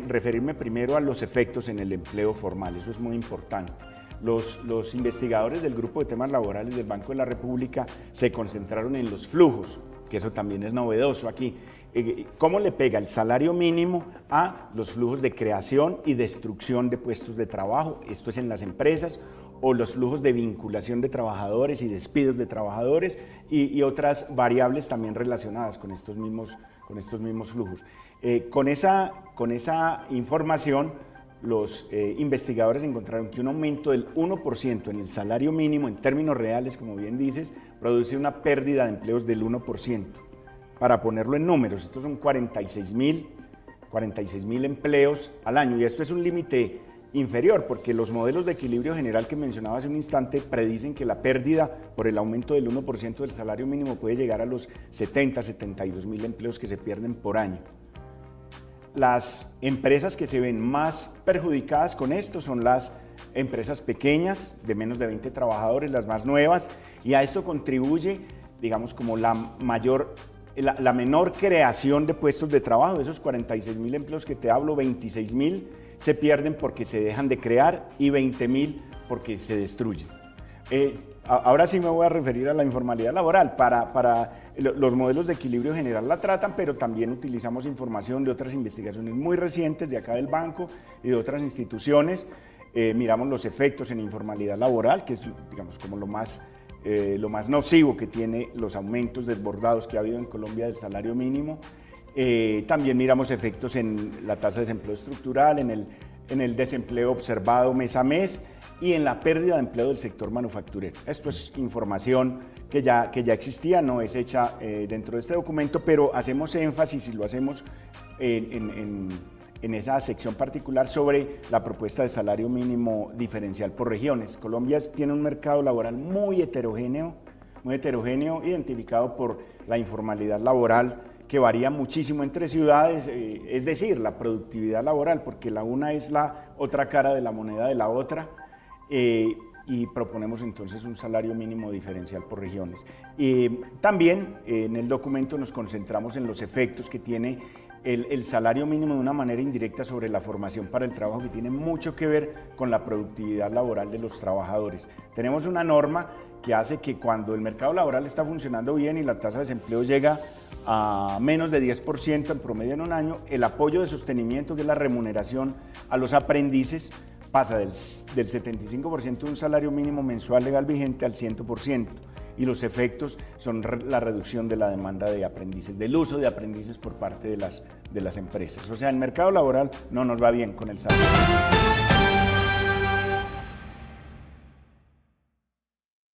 referirme primero a los efectos en el empleo formal, eso es muy importante. Los, los, investigadores del grupo de temas laborales del Banco de la República se concentraron en los flujos, que eso también es novedoso aquí. Eh, ¿Cómo le pega el salario mínimo a los flujos de creación y destrucción de puestos de trabajo? Esto es en las empresas o los flujos de vinculación de trabajadores y despidos de trabajadores y, otras variables también relacionadas con estos mismos, con estos mismos flujos. Eh, con, esa, con esa información, los eh, investigadores encontraron que un aumento del 1% en el salario mínimo, en términos reales, como bien dices, produce una pérdida de empleos del 1%. Para ponerlo en números, estos son 46 mil 46 empleos al año y esto es un límite inferior, porque los modelos de equilibrio general que mencionaba hace un instante predicen que la pérdida por el aumento del 1% del salario mínimo puede llegar a los 70, 72 mil empleos que se pierden por año. Las empresas que se ven más perjudicadas con esto son las empresas pequeñas, de menos de 20 trabajadores, las más nuevas, y a esto contribuye, digamos, como la mayor la, menor creación de puestos de trabajo, esos 46 mil empleos que te hablo, 26 mil se pierden porque se dejan de crear y 20 mil porque se destruyen. Eh, ahora sí me voy a referir a la informalidad laboral. Para, para, los modelos de equilibrio general la tratan, pero también utilizamos información de otras investigaciones muy recientes de acá del banco y de otras instituciones. Eh, miramos los efectos en informalidad laboral, que es digamos como lo más eh, lo más nocivo que tiene los aumentos desbordados que ha habido en Colombia del salario mínimo. Eh, también miramos efectos en la tasa de desempleo estructural, en el, en el desempleo observado mes a mes y en la pérdida de empleo del sector manufacturero. Esto es información que ya, que ya existía, no es hecha eh, dentro de este documento, pero hacemos énfasis y lo hacemos en en esa sección particular sobre la propuesta de salario mínimo diferencial por regiones. Colombia tiene un mercado laboral muy heterogéneo, muy heterogéneo, identificado por la informalidad laboral que varía muchísimo entre ciudades, eh, es decir, la productividad laboral, porque la una es la otra cara de la moneda de la otra. Eh, y proponemos entonces un salario mínimo diferencial por regiones. y también en el documento nos concentramos en los efectos que tiene el, salario mínimo de una manera indirecta sobre la formación para el trabajo que tiene mucho que ver con la productividad laboral de los trabajadores. Tenemos una norma que hace que cuando el mercado laboral está funcionando bien y la tasa de desempleo llega a menos de 10% en promedio en un año, el apoyo de sostenimiento, que es la remuneración a los aprendices, pasa del, del 75% de un salario mínimo mensual legal vigente al 100% y los efectos son la reducción de la demanda de aprendices, del uso de aprendices por parte de las, de las empresas. O sea, el mercado laboral no nos va bien con el salario.